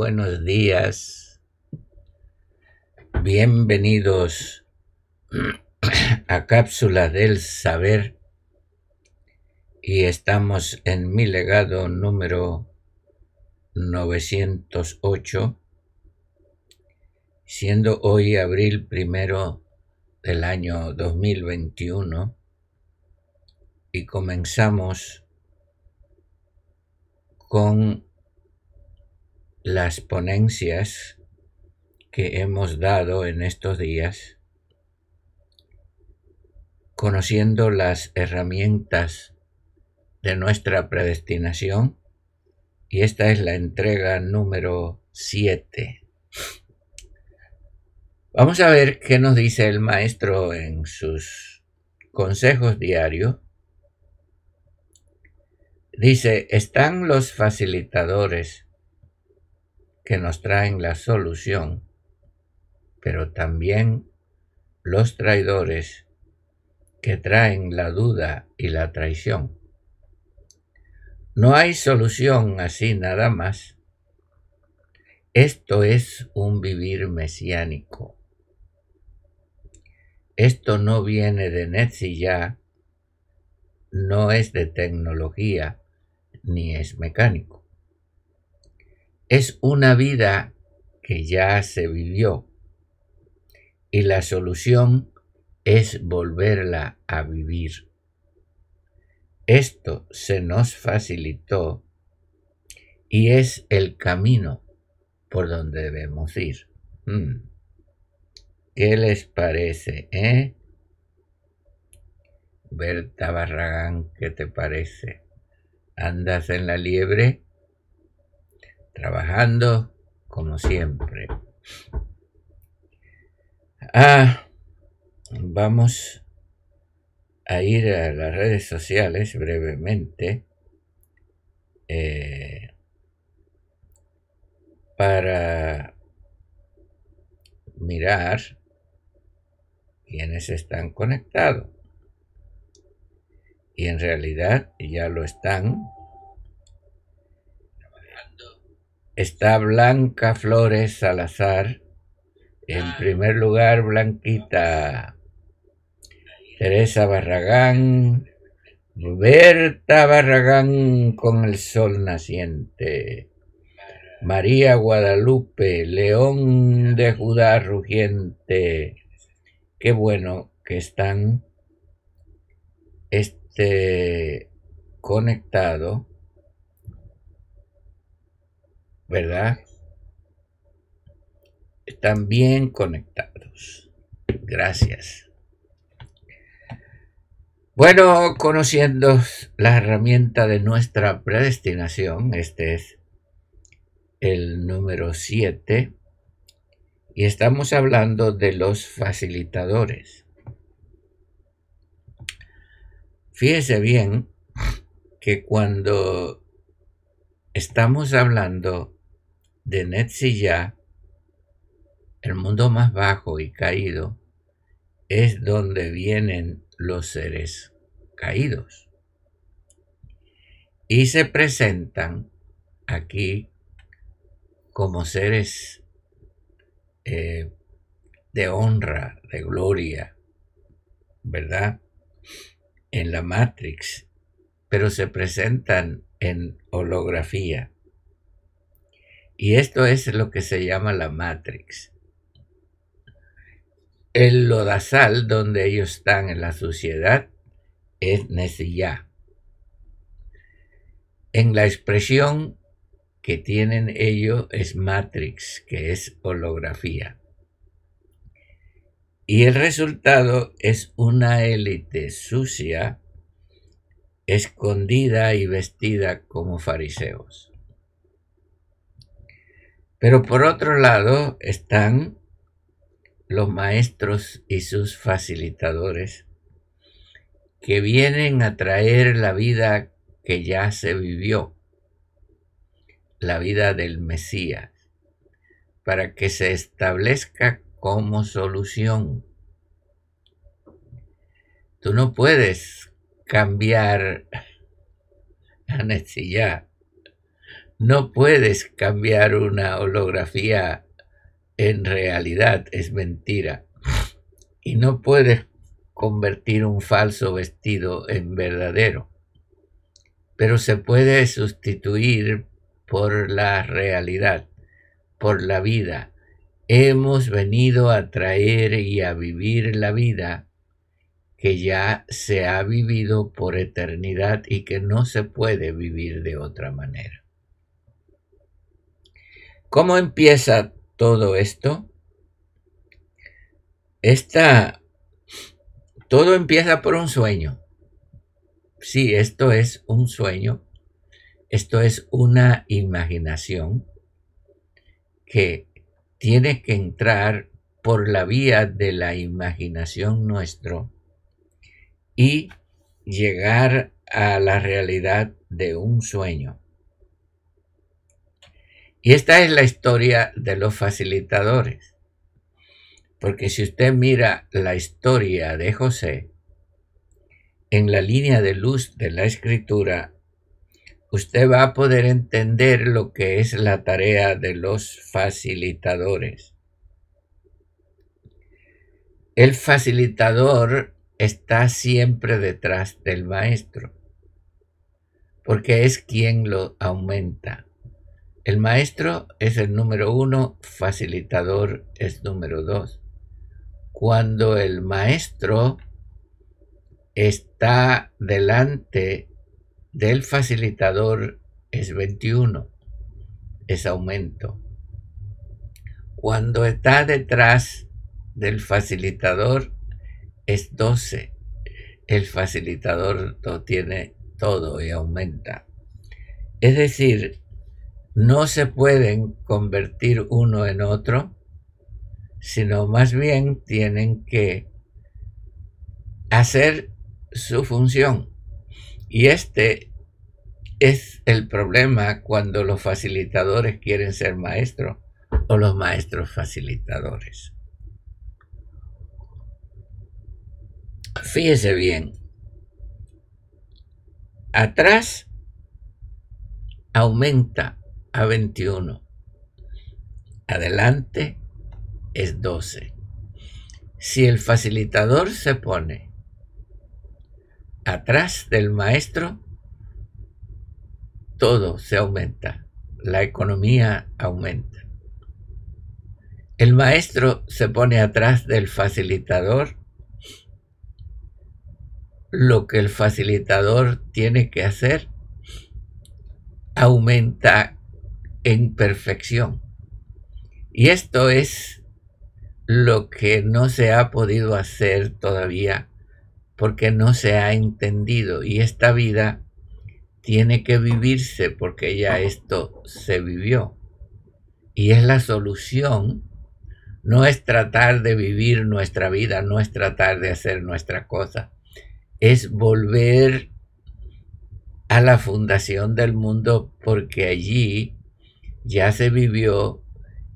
Buenos días. Bienvenidos a Cápsula del Saber. Y estamos en mi legado número 908, siendo hoy abril primero del año 2021. Y comenzamos con las ponencias que hemos dado en estos días, conociendo las herramientas de nuestra predestinación, y esta es la entrega número 7. Vamos a ver qué nos dice el maestro en sus consejos diarios. Dice, están los facilitadores que nos traen la solución, pero también los traidores que traen la duda y la traición. No hay solución así nada más. Esto es un vivir mesiánico. Esto no viene de ya, no es de tecnología, ni es mecánico es una vida que ya se vivió y la solución es volverla a vivir. Esto se nos facilitó y es el camino por donde debemos ir. Hmm. ¿Qué les parece, eh? Berta Barragán, ¿qué te parece? ¿Andas en la liebre? Trabajando como siempre. Ah, vamos a ir a las redes sociales brevemente eh, para mirar quiénes están conectados. Y en realidad ya lo están está Blanca Flores Salazar. En ah. primer lugar, Blanquita. Teresa Barragán. Berta Barragán con el sol naciente. María Guadalupe, León de Judá rugiente. Qué bueno que están este conectado ¿verdad? Están bien conectados. Gracias. Bueno, conociendo la herramienta de nuestra predestinación, este es el número 7, y estamos hablando de los facilitadores. Fíjese bien que cuando estamos hablando de ya el mundo más bajo y caído, es donde vienen los seres caídos. Y se presentan aquí como seres eh, de honra, de gloria, ¿verdad? En la Matrix, pero se presentan en holografía. Y esto es lo que se llama la Matrix. El lodazal donde ellos están en la sociedad es Nesiyah. en la expresión que tienen ellos es matrix, que es holografía. Y el resultado es una élite sucia, escondida y vestida como fariseos. Pero por otro lado están los maestros y sus facilitadores que vienen a traer la vida que ya se vivió, la vida del Mesías, para que se establezca como solución. Tú no puedes cambiar, ya, no puedes cambiar una holografía en realidad, es mentira. Y no puedes convertir un falso vestido en verdadero. Pero se puede sustituir por la realidad, por la vida, hemos venido a traer y a vivir la vida que ya se ha vivido por eternidad y que no se puede vivir de otra manera. ¿Cómo empieza todo esto? Esta, todo empieza por un sueño. Sí, esto es un sueño. Esto es una imaginación que tiene que entrar por la vía de la imaginación nuestro y llegar a la realidad de un sueño. Y esta es la historia de los facilitadores. Porque si usted mira la historia de José, en la línea de luz de la escritura, usted va a poder entender lo que es la tarea de los facilitadores. El facilitador está siempre detrás del maestro, porque es quien lo aumenta. El maestro es el número uno, facilitador es número dos. Cuando el maestro está delante del facilitador es 21, es aumento. Cuando está detrás del facilitador es 12. El facilitador tiene todo y aumenta. Es decir, no se pueden convertir uno en otro, sino más bien tienen que hacer su función. Y este es el problema cuando los facilitadores quieren ser maestros o los maestros facilitadores. Fíjese bien, atrás aumenta a 21, adelante es 12. Si el facilitador se pone atrás del maestro, todo se aumenta, la economía aumenta. El maestro se pone atrás del facilitador, lo que el facilitador tiene que hacer aumenta en perfección. Y esto es lo que no se ha podido hacer todavía porque no se ha entendido y esta vida tiene que vivirse porque ya esto se vivió. Y es la solución, no es tratar de vivir nuestra vida, no es tratar de hacer nuestra cosa, es volver a la fundación del mundo porque allí ya se vivió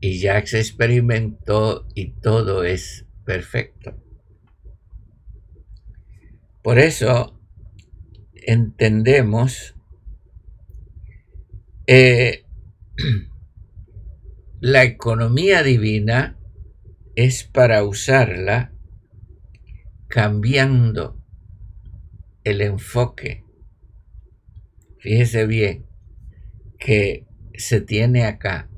y ya se experimentó y todo es perfecto. Por eso entendemos eh, la economía divina es para usarla cambiando el enfoque. Fíjese bien que se tiene acá.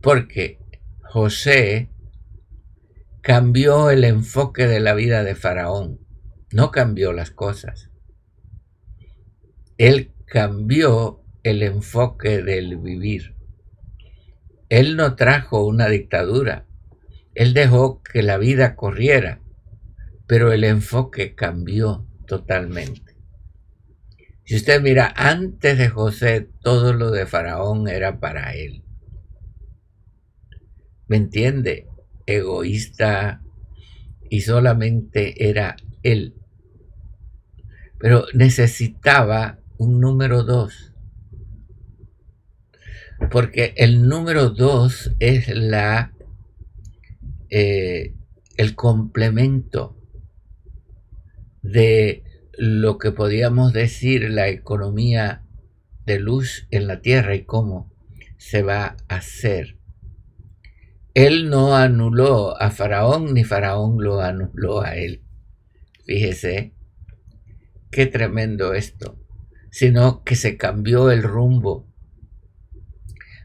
Porque José cambió el enfoque de la vida de Faraón no cambió las cosas. Él cambió el enfoque del vivir. Él no trajo una dictadura, él dejó que la vida corriera, pero el enfoque cambió totalmente. Si usted mira, antes de José, todo lo de Faraón era para él. ¿Me entiende? Egoísta y solamente era él. Pero necesitaba un número dos. Porque el número dos es la eh, el complemento de lo que podíamos decir la economía de luz en la tierra y cómo se va a hacer. Él no anuló a Faraón ni Faraón lo anuló a él. Fíjese, qué tremendo esto, sino que se cambió el rumbo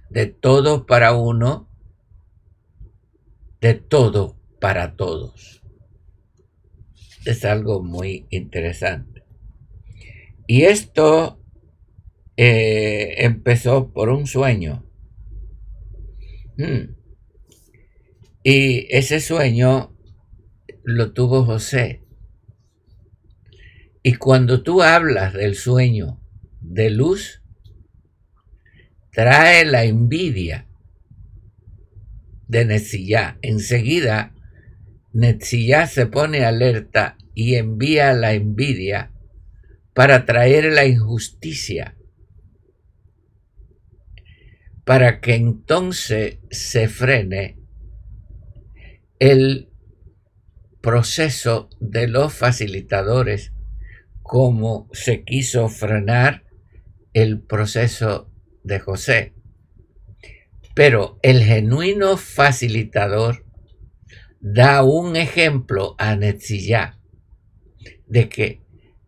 de todo para uno, de todo para todos. Es algo muy interesante. Y esto eh, empezó por un sueño. Hmm. Y ese sueño lo tuvo José. Y cuando tú hablas del sueño de luz, trae la envidia de Netzillá. Enseguida, Netzillá se pone alerta y envía la envidia para traer la injusticia, para que entonces se frene el proceso de los facilitadores como se quiso frenar el proceso de José. Pero el genuino facilitador da un ejemplo a Netzillá de que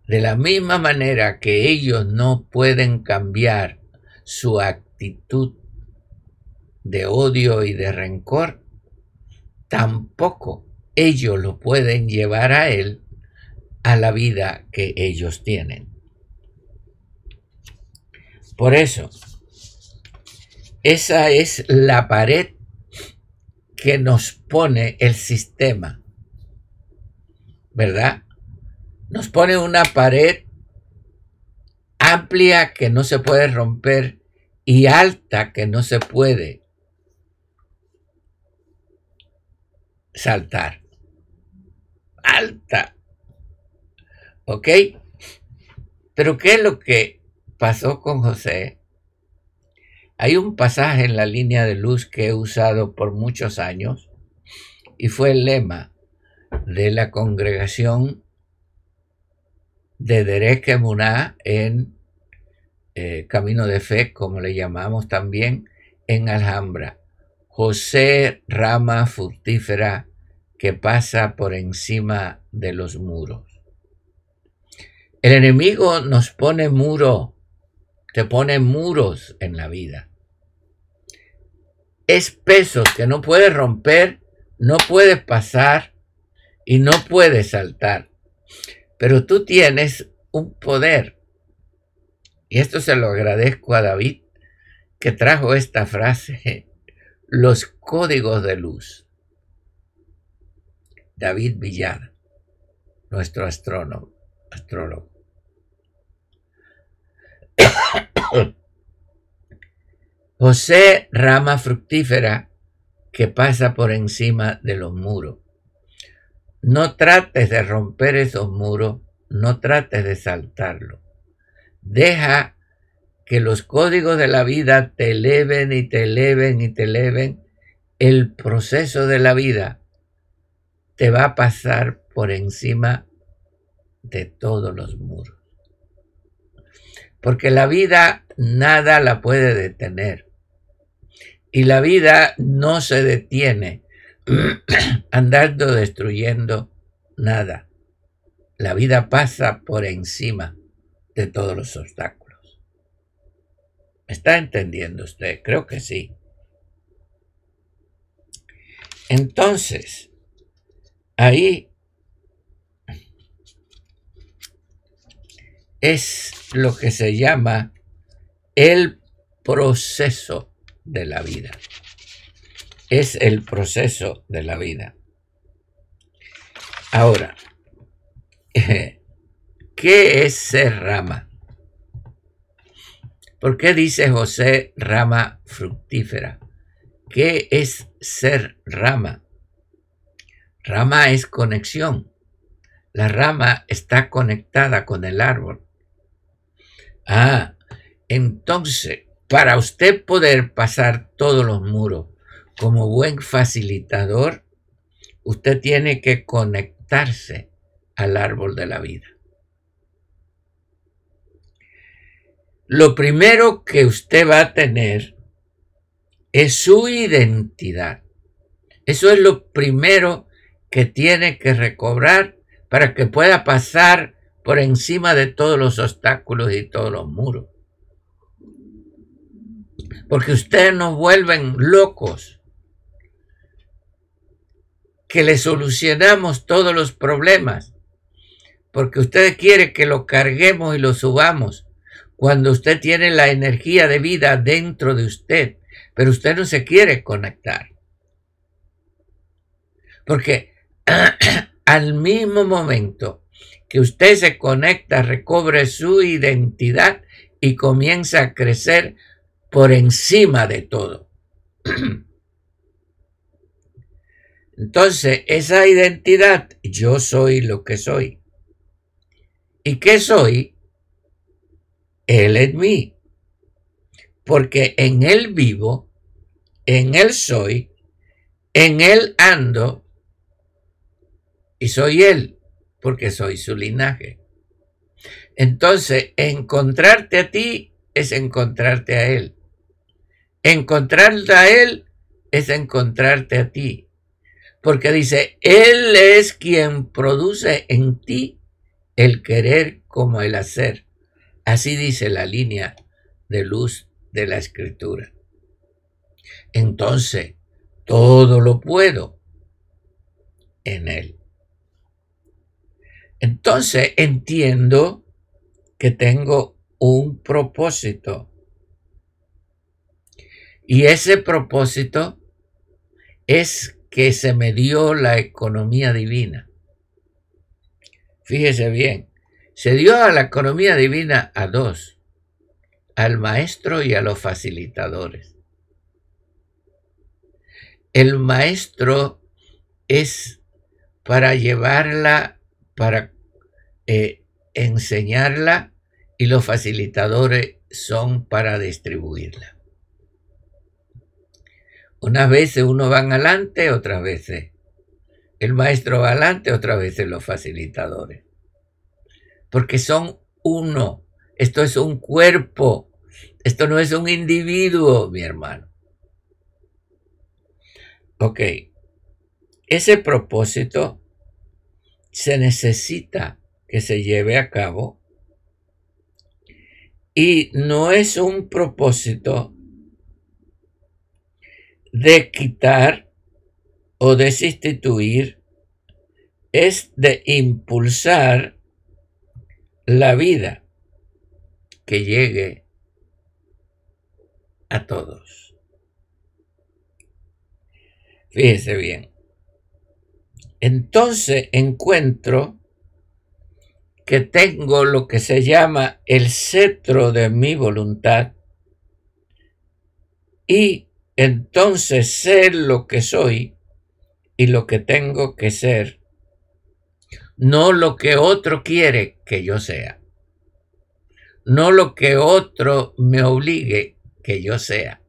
de la misma manera que ellos no pueden cambiar su actitud de odio y de rencor, tampoco ellos lo pueden llevar a él a la vida que ellos tienen. Por eso, esa es la pared que nos pone el sistema, ¿verdad? Nos pone una pared amplia que no se puede romper y alta que no se puede saltar. Alta. ¿Ok? Pero ¿qué es lo que pasó con José? Hay un pasaje en la línea de luz que he usado por muchos años y fue el lema de la congregación de Derek Emuná en eh, Camino de Fe, como le llamamos también, en Alhambra. José rama fructífera que pasa por encima de los muros. El enemigo nos pone muro te pone muros en la vida. Es pesos que no puedes romper, no puedes pasar y no puedes saltar. Pero tú tienes un poder. Y esto se lo agradezco a David que trajo esta frase, los códigos de luz. David Villar, nuestro astrónomo, astrólogo. José, rama fructífera que pasa por encima de los muros. No trates de romper esos muros, no trates de saltarlo. Deja que los códigos de la vida te eleven y te eleven y te eleven. El proceso de la vida te va a pasar por encima de todos los muros porque la vida nada la puede detener. Y la vida no se detiene andando destruyendo nada. La vida pasa por encima de todos los obstáculos. ¿Me está entendiendo usted? Creo que sí. Entonces, ahí es lo que se llama el proceso de la vida. Es el proceso de la vida. Ahora, ¿qué es ser rama? ¿Por qué dice José rama fructífera? ¿Qué es ser rama? Rama es conexión. La rama está conectada con el árbol. Ah, entonces, para usted poder pasar todos los muros como buen facilitador, usted tiene que conectarse al árbol de la vida. Lo primero que usted va a tener es su identidad. Eso es lo primero que tiene que recobrar para que pueda pasar por encima de todos los obstáculos y todos los muros. Porque ustedes nos vuelven locos. Que le solucionamos todos los problemas. Porque usted quiere que lo carguemos y lo subamos. Cuando usted tiene la energía de vida dentro de usted. Pero usted no se quiere conectar. Porque al mismo momento que usted se conecta, recobre su identidad y comienza a crecer por encima de todo. Entonces, esa identidad, yo soy lo que soy. ¿Y qué soy? Él en mí. Porque en Él vivo, en Él soy, en Él ando y soy Él, porque soy su linaje. Entonces, encontrarte a ti es encontrarte a Él. Encontrarte a Él es encontrarte a ti. Porque dice, Él es quien produce en ti el querer como el hacer. Así dice la línea de luz de la escritura. Entonces, todo lo puedo en Él. Entonces entiendo que tengo un propósito. Y ese propósito es que se me dio la economía divina. Fíjese bien, se dio a la economía divina a dos, al maestro y a los facilitadores. El maestro es para llevarla para eh, enseñarla y los facilitadores son para distribuirla. Unas veces uno van adelante, otras veces el maestro va adelante, otras veces los facilitadores. Porque son uno. Esto es un cuerpo. Esto no es un individuo, mi hermano. Ok. Ese propósito se necesita que se lleve a cabo y no es un propósito de quitar o de sustituir, es de impulsar la vida que llegue a todos. Fíjese bien entonces encuentro que tengo lo que se llama el cetro de mi voluntad y entonces ser lo que soy y lo que tengo que ser, no lo que otro quiere que yo sea, no lo que otro me obligue que yo sea,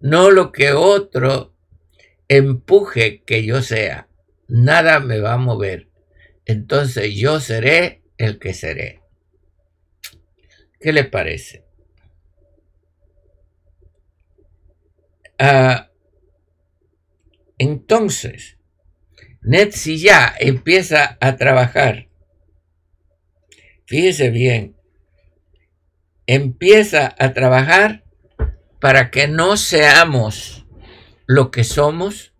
no lo que otro empuje que yo sea, nada me va a mover. Entonces yo seré el que seré. ¿Qué le parece? Ah, entonces, Netsi ya empieza a trabajar. Fíjese bien, empieza a trabajar para que no seamos lo que somos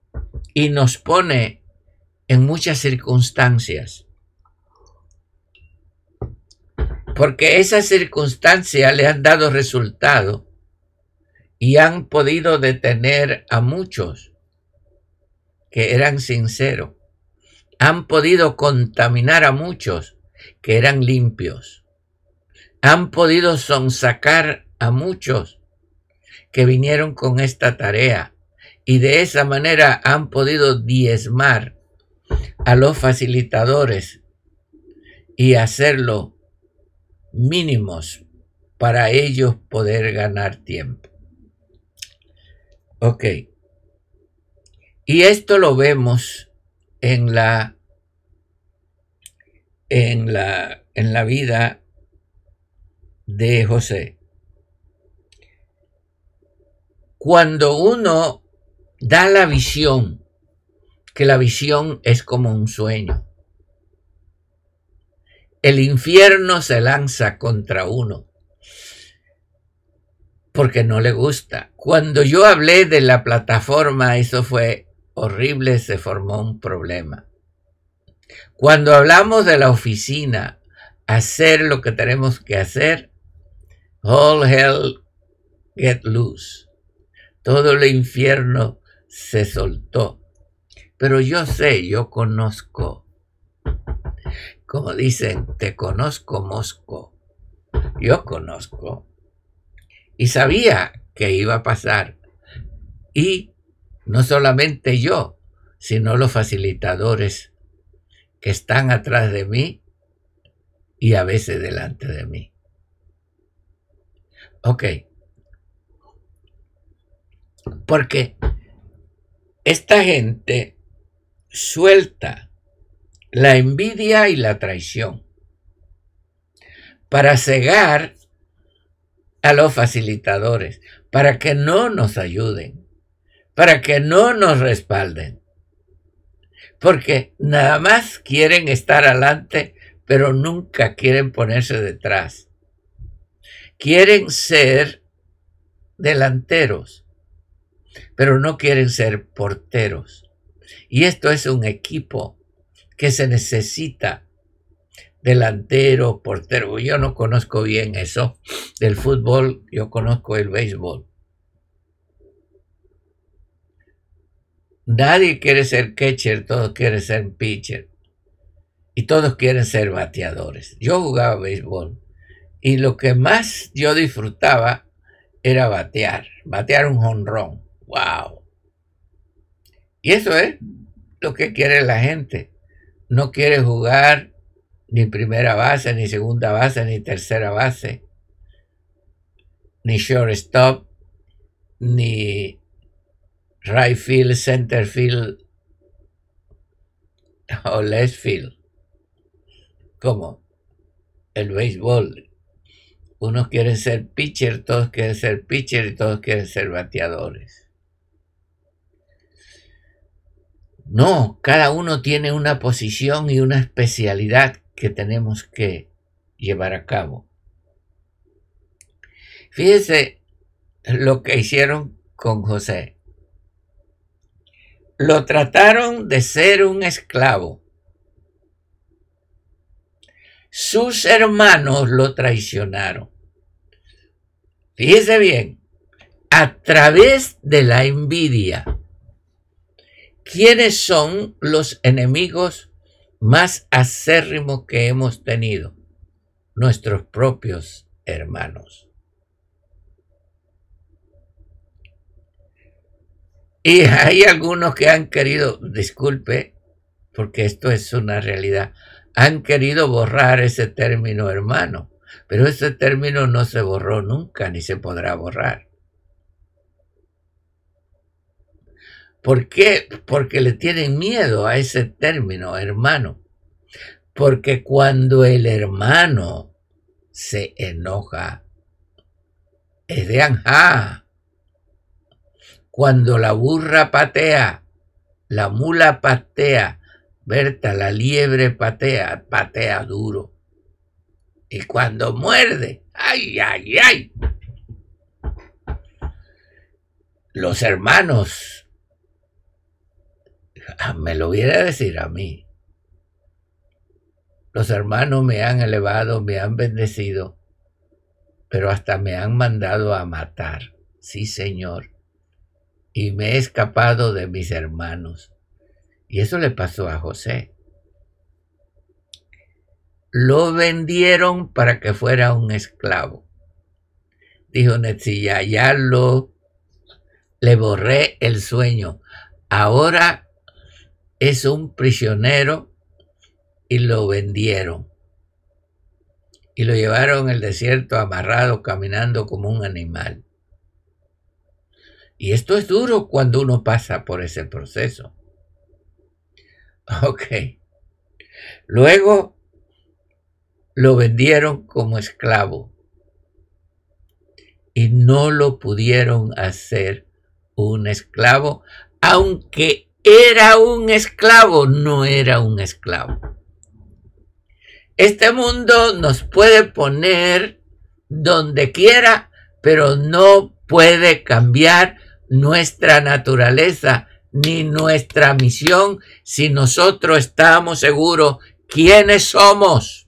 y nos pone en muchas circunstancias. porque esas circunstancias le han dado resultado y han podido detener a muchos que eran sinceros. Han podido contaminar a muchos que eran limpios. Han podido sonsacar a muchos que vinieron con esta tarea y de esa manera han podido diezmar a los facilitadores y hacerlo mínimos para ellos poder ganar tiempo. Ok. Y esto lo vemos en la en la en la vida de José. Cuando uno da la visión, que la visión es como un sueño, el infierno se lanza contra uno porque no le gusta. Cuando yo hablé de la plataforma, eso fue horrible, se formó un problema. Cuando hablamos de la oficina, hacer lo que tenemos que hacer, all hell get loose. Todo el infierno se soltó. Pero yo sé, yo conozco como dicen, te conozco, Mosco. Yo conozco. Y sabía que iba a pasar. Y no solamente yo, sino los facilitadores que están atrás de mí y a veces delante de mí. Ok. Porque esta gente suelta la envidia y la traición, para cegar a los facilitadores, para que no nos ayuden, para que no nos respalden, porque nada más quieren estar adelante, pero nunca quieren ponerse detrás. Quieren ser delanteros, pero no quieren ser porteros. Y esto es un equipo que se necesita delantero, portero. Yo no conozco bien eso del fútbol, yo conozco el béisbol. Nadie quiere ser catcher, todos quieren ser pitcher. Y todos quieren ser bateadores. Yo jugaba béisbol y lo que más yo disfrutaba era batear, batear un jonrón. ¡Wow! Y eso es lo que quiere la gente no quiere jugar ni primera base, ni segunda base, ni tercera base, ni shortstop, ni right field, center field o left field. Como el béisbol. Unos quieren ser pitcher, todos quieren ser pitcher y todos quieren ser bateadores. No, cada uno tiene una posición y una especialidad que tenemos que llevar a cabo. Fíjese lo que hicieron con José. Lo trataron de ser un esclavo. Sus hermanos lo traicionaron. Fíjese bien, a través de la envidia ¿Quiénes son los enemigos más acérrimos que hemos tenido? Nuestros propios hermanos. Y hay algunos que han querido, disculpe, porque esto es una realidad, han querido borrar ese término hermano, pero ese término no se borró nunca ni se podrá borrar. ¿Por qué? Porque le tienen miedo a ese término, hermano. Porque cuando el hermano se enoja, es de anja. Cuando la burra patea, la mula patea, Berta, la liebre patea, patea duro. Y cuando muerde, ay, ay, ay. Los hermanos me lo hubiera decir a mí. Los hermanos me han elevado, me han bendecido, pero hasta me han mandado a matar. Sí, Señor. Y me he escapado de mis hermanos. Y eso le pasó a José. Lo vendieron para que fuera un esclavo. Dijo Netzilla, ya lo le borré el sueño. Ahora es un prisionero y lo vendieron. Y lo llevaron al desierto amarrado, caminando como un animal. Y esto es duro cuando uno pasa por ese proceso. Ok. Luego lo vendieron como esclavo y no lo pudieron hacer un esclavo, aunque era un esclavo, no era un esclavo. Este mundo nos puede poner donde quiera, pero no puede cambiar nuestra naturaleza ni nuestra misión si nosotros estamos seguros quiénes somos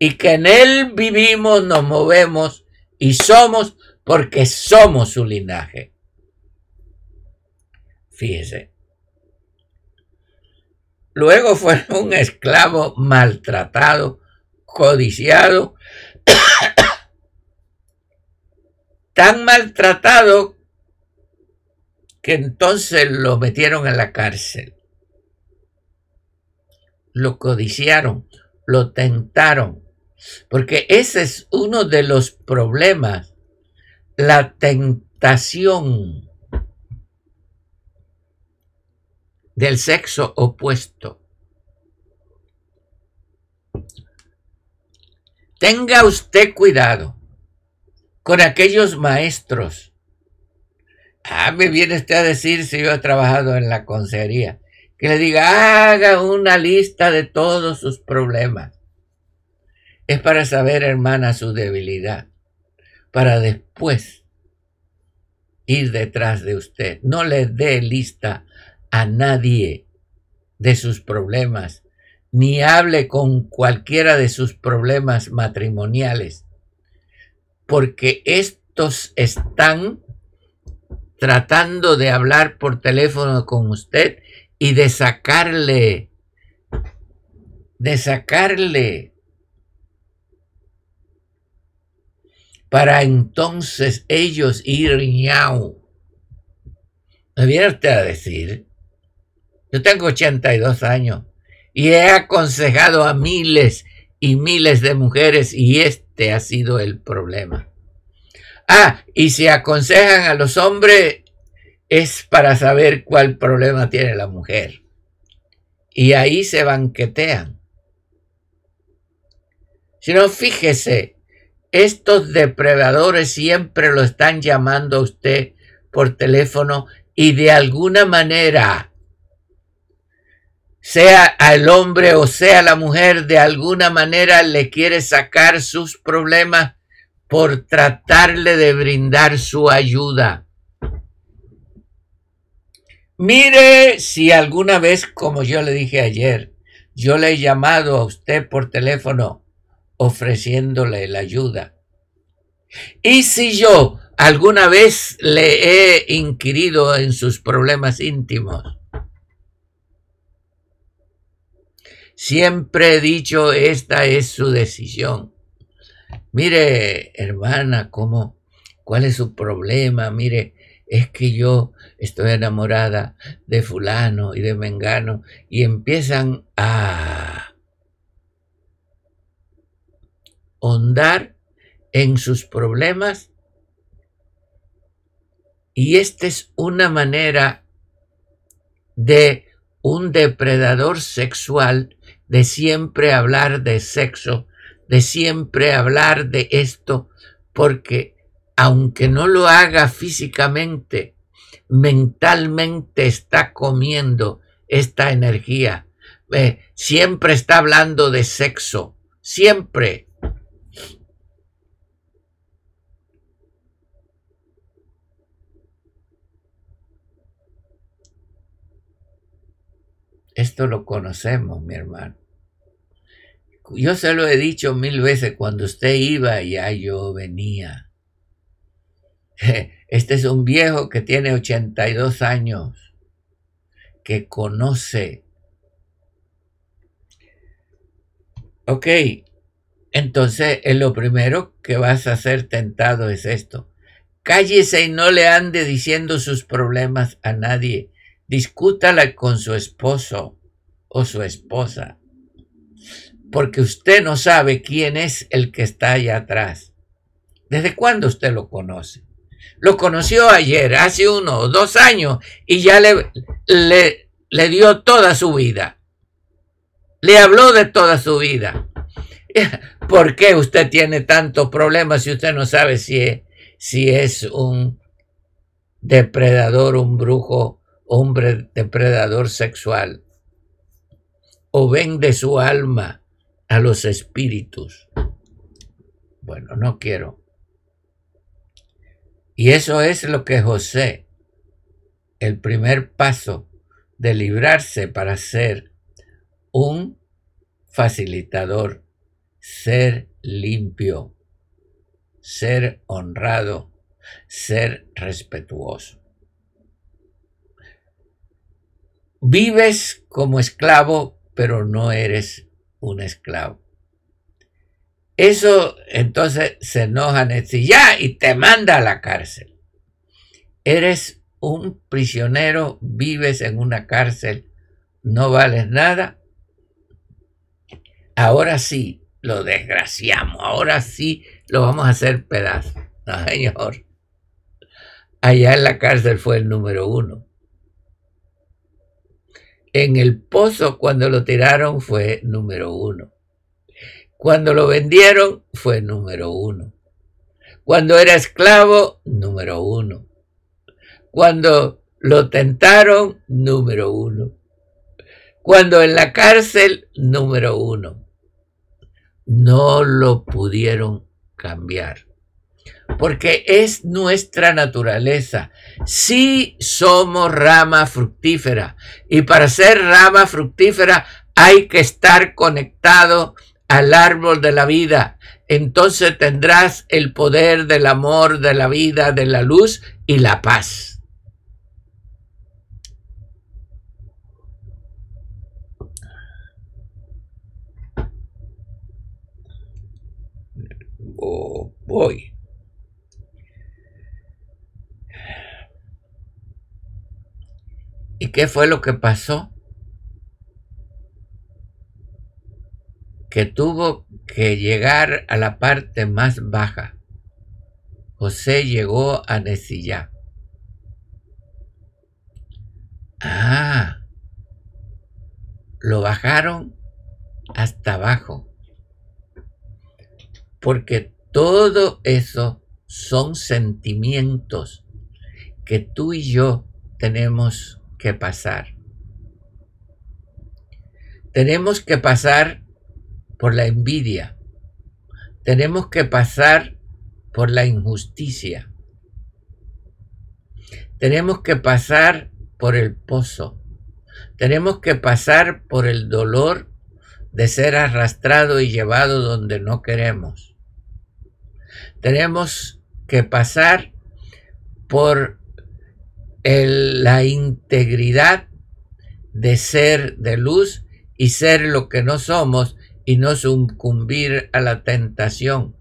y que en Él vivimos, nos movemos y somos porque somos su linaje. Fíjese. Luego fue un esclavo maltratado, codiciado, tan maltratado que entonces lo metieron en la cárcel. Lo codiciaron, lo tentaron, porque ese es uno de los problemas, la tentación del sexo opuesto. Tenga usted cuidado con aquellos maestros. Ah, me viene usted a decir si yo he trabajado en la consejería. Que le diga, haga una lista de todos sus problemas. Es para saber, hermana, su debilidad. Para después ir detrás de usted. No le dé lista a nadie de sus problemas, ni hable con cualquiera de sus problemas matrimoniales, porque estos están tratando de hablar por teléfono con usted y de sacarle, de sacarle para entonces ellos ir ñau. ¿Me a decir? Yo tengo 82 años y he aconsejado a miles y miles de mujeres y este ha sido el problema. Ah, y si aconsejan a los hombres es para saber cuál problema tiene la mujer. Y ahí se banquetean. Si no, fíjese, estos depredadores siempre lo están llamando a usted por teléfono y de alguna manera sea al hombre o sea la mujer, de alguna manera le quiere sacar sus problemas por tratarle de brindar su ayuda. Mire si alguna vez, como yo le dije ayer, yo le he llamado a usted por teléfono ofreciéndole la ayuda. Y si yo alguna vez le he inquirido en sus problemas íntimos, Siempre he dicho, esta es su decisión. Mire, hermana, ¿cómo? ¿Cuál es su problema? Mire, es que yo estoy enamorada de fulano y de mengano y empiezan a hondar en sus problemas y esta es una manera de un depredador sexual de siempre hablar de sexo, de siempre hablar de esto, porque aunque no lo haga físicamente, mentalmente está comiendo esta energía. Eh, siempre está hablando de sexo, siempre. Esto lo conocemos, mi hermano. Yo se lo he dicho mil veces, cuando usted iba, ya yo venía. Este es un viejo que tiene 82 años, que conoce. Ok, entonces lo primero que vas a ser tentado es esto. Cállese y no le ande diciendo sus problemas a nadie. Discútala con su esposo o su esposa. Porque usted no sabe quién es el que está allá atrás. ¿Desde cuándo usted lo conoce? Lo conoció ayer, hace uno o dos años, y ya le, le, dio toda su vida. Le habló de toda su vida. ¿Por qué usted tiene tantos problemas si usted no sabe si si es un depredador, un brujo, hombre depredador sexual, o vende su alma a los espíritus. Bueno, no quiero. Y eso es lo que José, el primer paso de librarse para ser un facilitador, ser limpio, ser honrado, ser respetuoso. Vives como esclavo, pero no eres un esclavo. Eso entonces se enoja ya y te manda a la cárcel. Eres un prisionero, vives en una cárcel, no vales nada. Ahora sí, lo desgraciamos, ahora sí lo vamos a hacer pedazo. No, señor. Allá en la cárcel fue el número uno. En el pozo cuando lo tiraron fue número uno. Cuando lo vendieron fue número uno. Cuando era esclavo, número uno. Cuando lo tentaron, número uno. Cuando en la cárcel, número uno. No lo pudieron cambiar. Porque es nuestra naturaleza. Si somos rama fructífera. Y para ser rama fructífera hay que estar conectado al árbol de la vida. Entonces tendrás el poder del amor, de la vida, de la luz y la paz. voy. ¿Y qué fue lo que pasó? Que tuvo que llegar a la parte más baja. José llegó a Nesillá. Ah, lo bajaron hasta abajo porque todo eso son sentimientos que tú y yo tenemos que pasar. Tenemos que pasar por la envidia. Tenemos que pasar por la injusticia. Tenemos que pasar por el pozo. Tenemos que pasar por el dolor de ser arrastrado y llevado donde no queremos tenemos que pasar por la integridad de ser de luz y ser lo que no somos y no sucumbir a la tentación.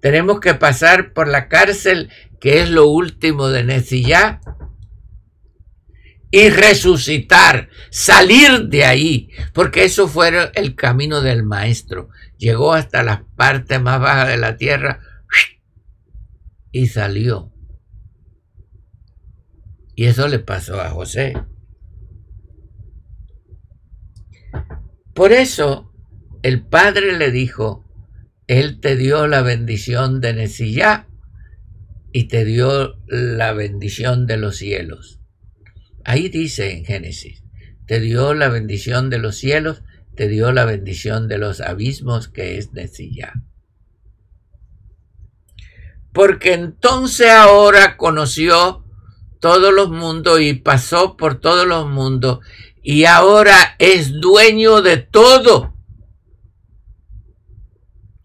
Tenemos que pasar por la cárcel, que es lo último de Nesillá, y resucitar, salir de ahí, porque eso fue el camino del maestro. Llegó hasta la parte más baja de la tierra y salió. Y eso le pasó a José. Por eso el padre le dijo, Él te dio la bendición de Nesillá y te dio la bendición de los cielos. Ahí dice en Génesis, te dio la bendición de los cielos, te dio la bendición de los abismos que es Nesilla. Porque entonces ahora conoció todos los mundos y pasó por todos los mundos y ahora es dueño de todo.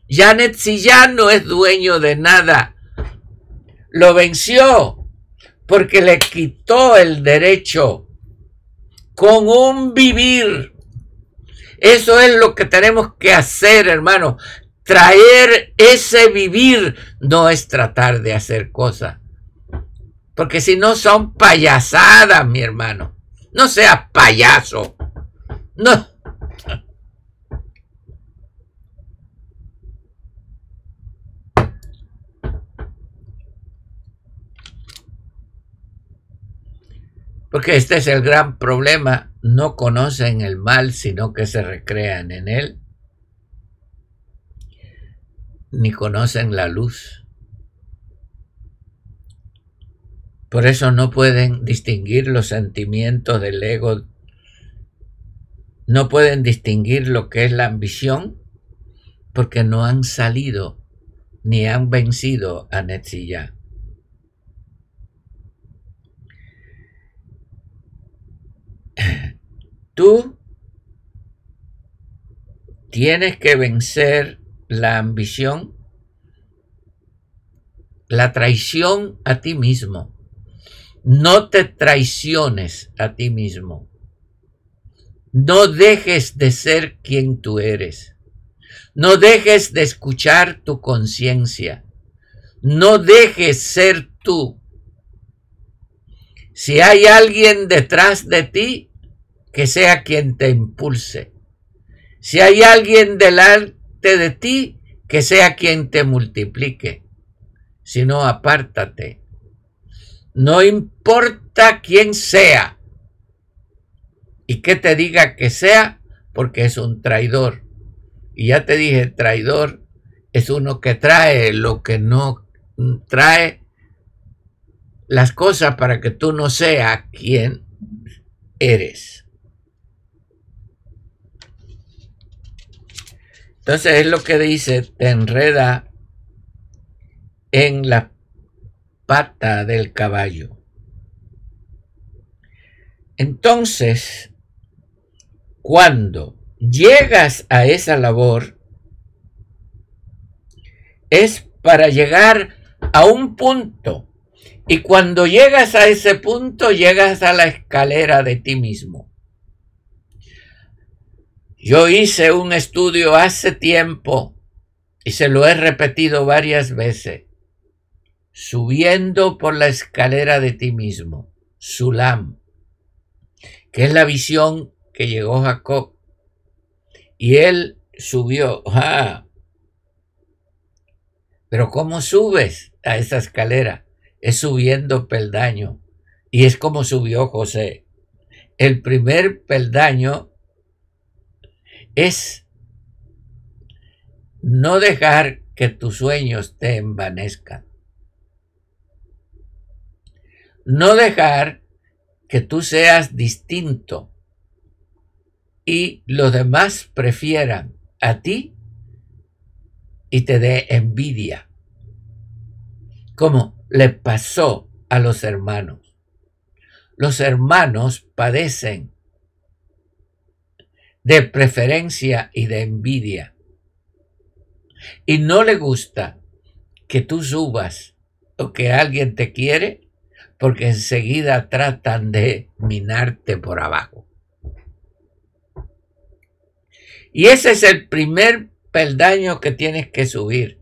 Janet si ya no es dueño de nada, lo venció porque le quitó el derecho con un vivir. Eso es lo que tenemos que hacer, hermano. Traer ese vivir no es tratar de hacer cosas. Porque si no son payasadas, mi hermano. No sea payaso. No. Porque este es el gran problema. No conocen el mal, sino que se recrean en él. Ni conocen la luz. Por eso no pueden distinguir los sentimientos del ego. No pueden distinguir lo que es la ambición porque no han salido ni han vencido a Netzilla. Tú tienes que vencer la ambición, la traición a ti mismo. No te traiciones a ti mismo. No dejes de ser quien tú eres. No dejes de escuchar tu conciencia. No dejes ser tú. Si hay alguien detrás de ti, que sea quien te impulse. Si hay alguien delante de ti, que sea quien te multiplique. Si no, apártate. No importa quién sea y que te diga que sea, porque es un traidor. Y ya te dije, traidor es uno que trae lo que no trae las cosas para que tú no seas quien eres. Entonces es lo que dice, te enreda en la pata del caballo. Entonces, cuando llegas a esa labor, es para llegar a un punto. Y cuando llegas a ese punto, llegas a la escalera de ti mismo. Yo hice un estudio hace tiempo y se lo he repetido varias veces. Subiendo por la escalera de ti mismo, Sulam, que es la visión que llegó Jacob. Y él subió. ¡Ah! Pero ¿cómo subes a esa escalera? Es subiendo peldaño. Y es como subió José. El primer peldaño es no dejar que tus sueños te envanezcan. No dejar que tú seas distinto y los demás prefieran a ti y te dé envidia, como le pasó a los hermanos. Los hermanos padecen de preferencia y de envidia. Y no le gusta que tú subas o que alguien te quiere porque enseguida tratan de minarte por abajo. Y ese es el primer peldaño que tienes que subir.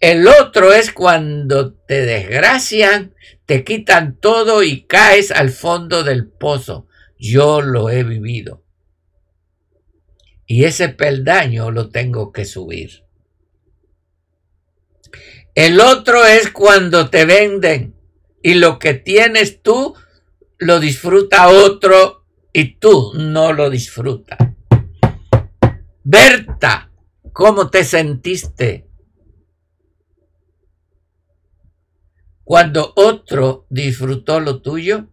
El otro es cuando te desgracian, te quitan todo y caes al fondo del pozo. Yo lo he vivido. Y ese peldaño lo tengo que subir. El otro es cuando te venden y lo que tienes tú lo disfruta otro y tú no lo disfrutas. Berta, ¿cómo te sentiste cuando otro disfrutó lo tuyo?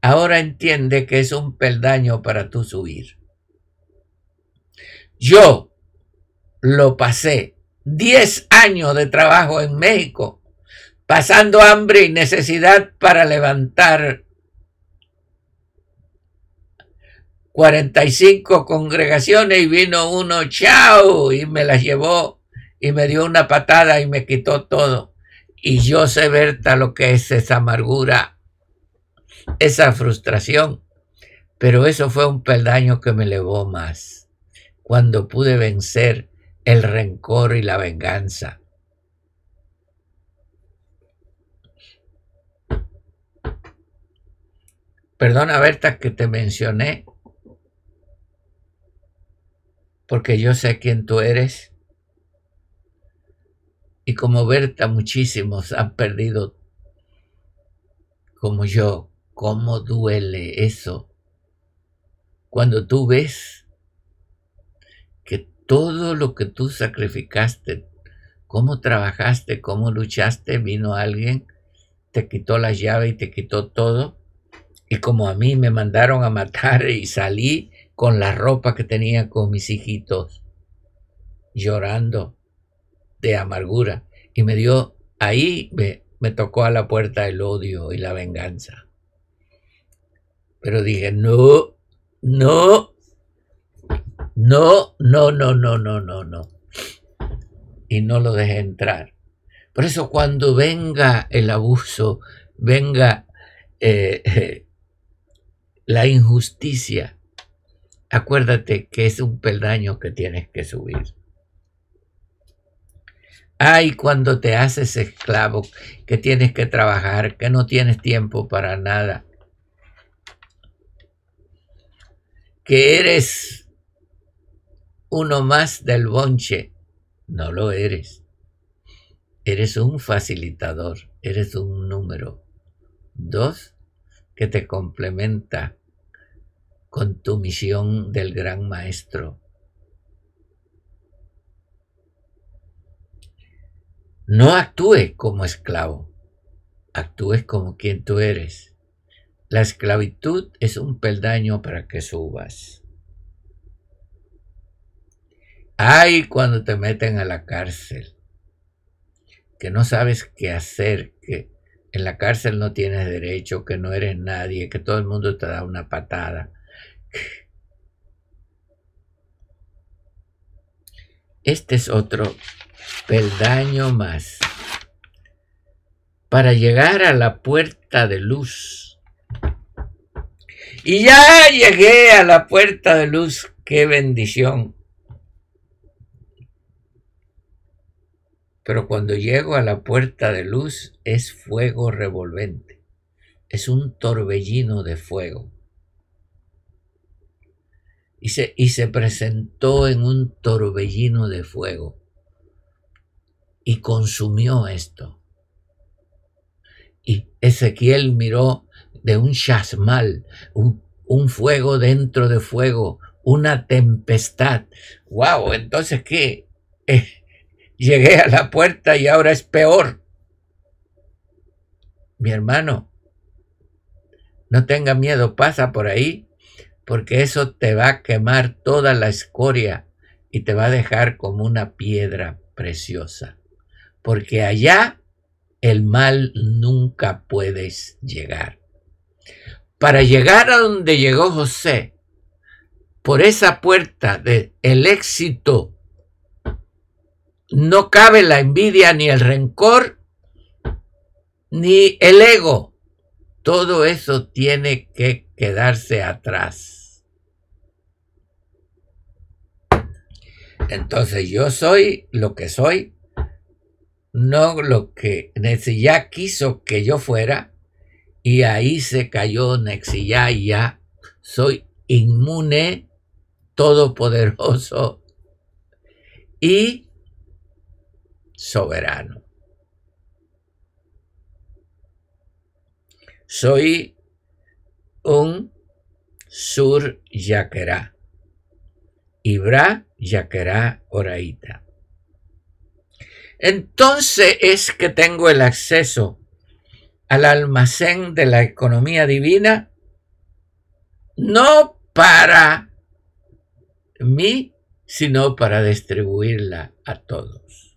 Ahora entiende que es un peldaño para tú subir. Yo lo pasé 10 años de trabajo en México pasando hambre y necesidad para levantar 45 congregaciones y vino uno, chao, y me las llevó y me dio una patada y me quitó todo. Y yo sé, Berta, lo que es esa amargura, esa frustración. Pero eso fue un peldaño que me elevó más, cuando pude vencer el rencor y la venganza. Perdona, Berta, que te mencioné, porque yo sé quién tú eres. Y como Berta, muchísimos han perdido, como yo, cómo duele eso. Cuando tú ves que todo lo que tú sacrificaste, cómo trabajaste, cómo luchaste, vino alguien, te quitó la llave y te quitó todo y como a mí me mandaron a matar y salí con la ropa que tenía con mis hijitos, llorando de amargura. Y me dio, ahí me, tocó a la puerta el odio y la venganza. Pero dije, no, no, no, no, no, no, no, no, no. Y no lo dejé entrar. Por eso cuando venga el abuso, venga eh, la injusticia, acuérdate que es un peldaño que tienes que subir. Ay, cuando te haces esclavo, que tienes que trabajar, que no tienes tiempo para nada, que eres uno más del bonche, no lo eres. Eres un facilitador, eres un número. Dos, que te complementa con tu misión del gran maestro. No actúes como esclavo, actúes como quien tú eres. La esclavitud es un peldaño para que subas. Ay, cuando te meten a la cárcel, que no sabes qué hacer, que en la cárcel no tienes derecho, que no eres nadie, que todo el mundo te da una patada Este es otro peldaño más. Para llegar a la puerta de luz. Y ya llegué a la puerta de luz. Qué bendición. Pero cuando llego a la puerta de luz es fuego revolvente. Es un torbellino de fuego y se, y se presentó en un torbellino de fuego y consumió esto. Y Ezequiel miró de un chasmal, un, fuego dentro de fuego, una tempestad. ¡Wow! Entonces, ¿qué? Eh, llegué a la puerta y ahora es peor. Mi hermano, no tenga miedo, pasa por ahí porque eso te va a quemar toda la escoria y te va a dejar como una piedra preciosa. Porque allá el mal nunca puedes llegar. Para llegar a donde llegó José, por esa puerta del el éxito, no cabe la envidia ni el rencor ni el ego. Todo eso tiene que quedarse atrás. Entonces yo soy lo que soy, no lo que ya quiso que yo fuera, y ahí se cayó Nexiyá y ya soy inmune, todopoderoso y soberano. Soy un sur yaquerá. Ibra Yaquerá Oraita. Entonces es que tengo el acceso al almacén de la economía divina, no para mí, sino para distribuirla a todos.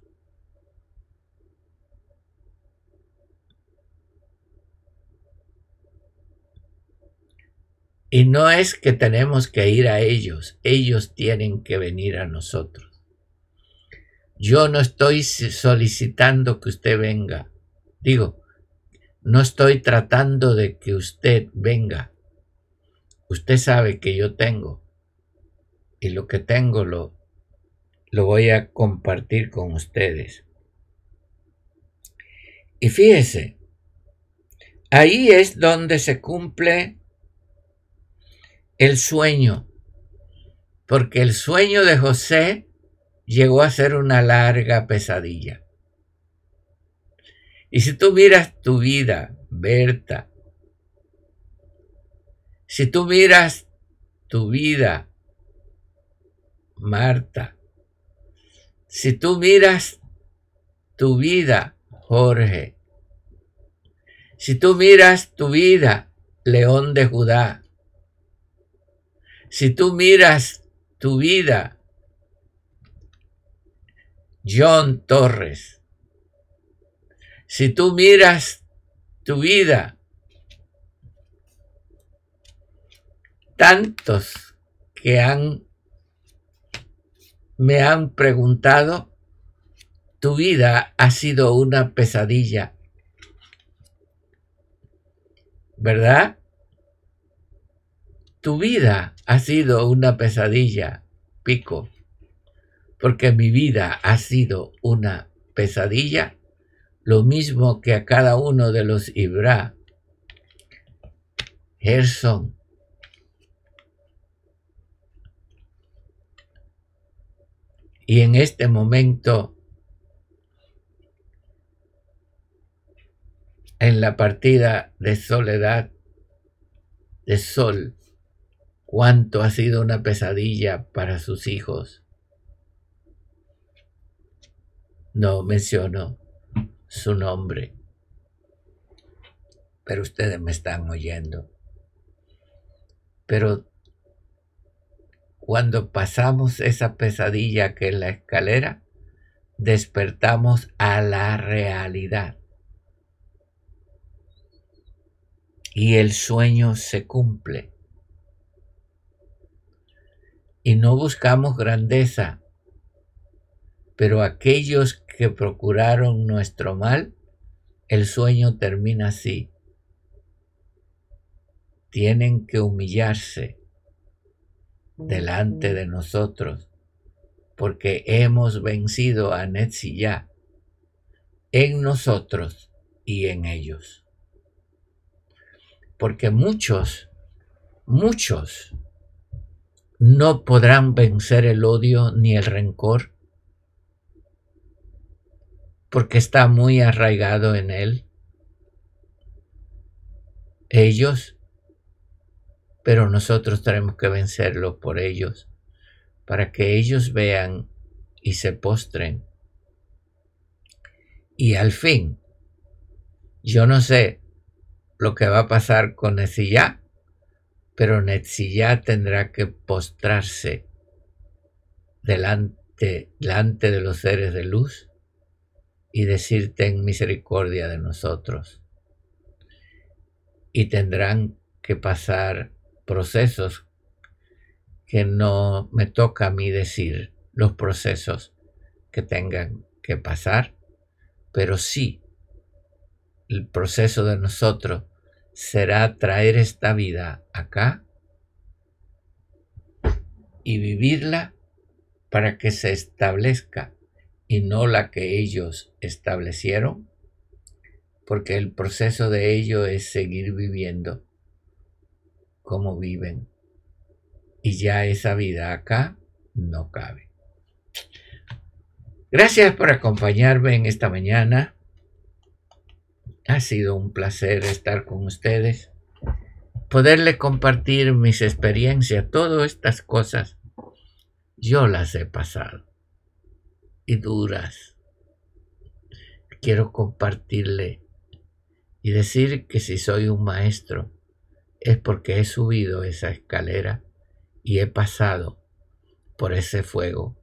Y no es que tenemos que ir a ellos, ellos tienen que venir a nosotros. Yo no estoy solicitando que usted venga. Digo, no estoy tratando de que usted venga. Usted sabe que yo tengo. Y lo que tengo lo, lo voy a compartir con ustedes. Y fíjese, ahí es donde se cumple el sueño, porque el sueño de José llegó a ser una larga pesadilla. Y si tú miras tu vida, Berta, si tú miras tu vida, Marta, si tú miras tu vida, Jorge, si tú miras tu vida, León de Judá, si tú miras tu vida, John Torres, si tú miras tu vida, tantos que han me han preguntado, tu vida ha sido una pesadilla, ¿verdad? Tu vida ha sido una pesadilla, Pico, porque mi vida ha sido una pesadilla, lo mismo que a cada uno de los Ibra, Gerson, y en este momento en la partida de soledad de sol cuánto ha sido una pesadilla para sus hijos. No menciono su nombre, pero ustedes me están oyendo. Pero cuando pasamos esa pesadilla que es la escalera, despertamos a la realidad. Y el sueño se cumple y no buscamos grandeza, pero aquellos que procuraron nuestro mal, el sueño termina así. Tienen que humillarse delante de nosotros, porque hemos vencido a Netzillá en nosotros y en ellos. Porque muchos, muchos no podrán vencer el odio ni el rencor, porque está muy arraigado en él. Ellos, pero nosotros tenemos que vencerlo por ellos, para que ellos vean y se postren. Y al fin, yo no sé lo que va a pasar con ese ya, pero Netzillá tendrá que postrarse delante, delante de los seres de luz y decir ten misericordia de nosotros. Y tendrán que pasar procesos que no me toca a mí decir los procesos que tengan que pasar, pero sí el proceso de nosotros será traer esta vida acá y vivirla para que se establezca y no la que ellos establecieron, porque el proceso de ello es seguir viviendo como viven y ya esa vida acá no cabe. Gracias por acompañarme en esta mañana. Ha sido un placer estar con ustedes, poderle compartir mis experiencias, todas estas cosas. Yo las he pasado y duras. Quiero compartirle y decir que si soy un maestro es porque he subido esa escalera y he pasado por ese fuego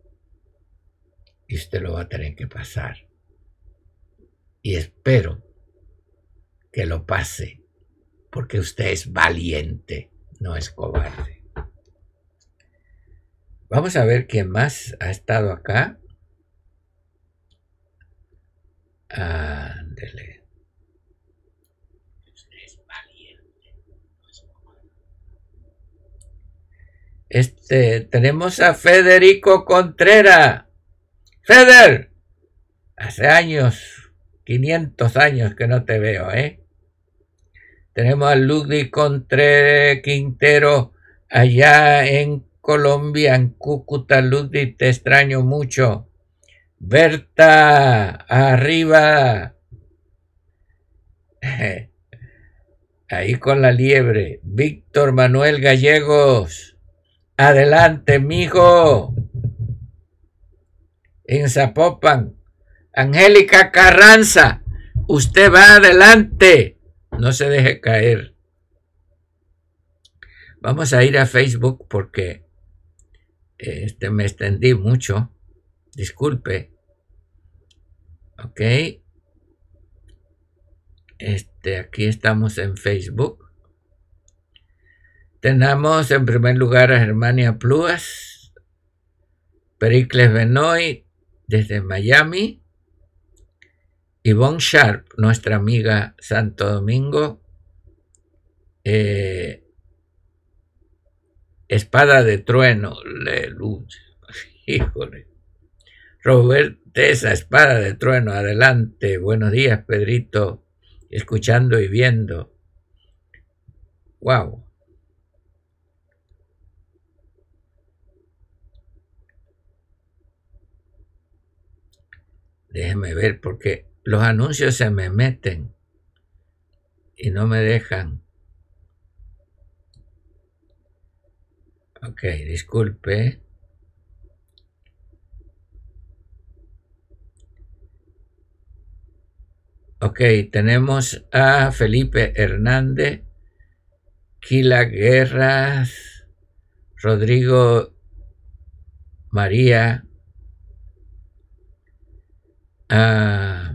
y usted lo va a tener que pasar. Y espero que lo pase, porque usted es valiente, no es cobarde. Vamos a ver quién más ha estado acá. Ándele. Este, tenemos a Federico Contreras. Feder, hace años, 500 años que no te veo, ¿eh? Tenemos a Ludwig Contreras Quintero allá en Colombia, en Cúcuta. Ludwig, te extraño mucho. Berta, arriba. Ahí con la liebre. Víctor Manuel Gallegos. Adelante, mijo. En Zapopan. Angélica Carranza. Usted va adelante. No se deje caer. Vamos a ir a Facebook porque este, me extendí mucho. Disculpe. Ok. Este, aquí estamos en Facebook. Tenemos en primer lugar a Germania Pluas, Pericles Benoy desde Miami, Yvonne Sharp, nuestra amiga Santo Domingo, eh, Espada de Trueno, luz, híjole. Robert esa Espada de Trueno, adelante. Buenos días, Pedrito, escuchando y viendo. Wow. Déjeme ver porque los anuncios se me meten y no me dejan. Ok, disculpe. Ok, tenemos a Felipe Hernández, Kila Guerras, Rodrigo María, a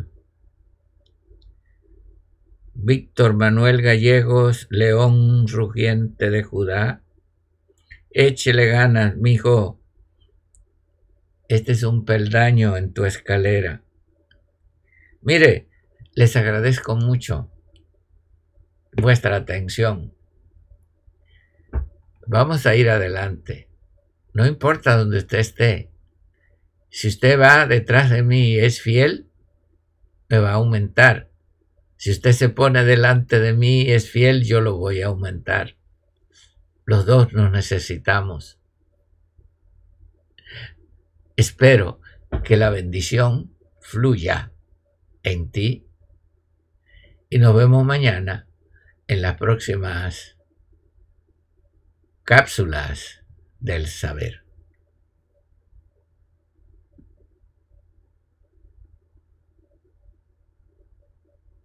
Víctor Manuel Gallegos, León Rugiente de Judá. Échele ganas, mijo. Este es un peldaño en tu escalera. Mire, les agradezco mucho vuestra atención. Vamos a ir adelante. No importa donde usted esté. Si usted va detrás de mí y es fiel, me va a aumentar. Si usted se pone delante de mí y es fiel, yo lo voy a aumentar. Los dos nos necesitamos. Espero que la bendición fluya en ti y nos vemos mañana en las próximas cápsulas del saber.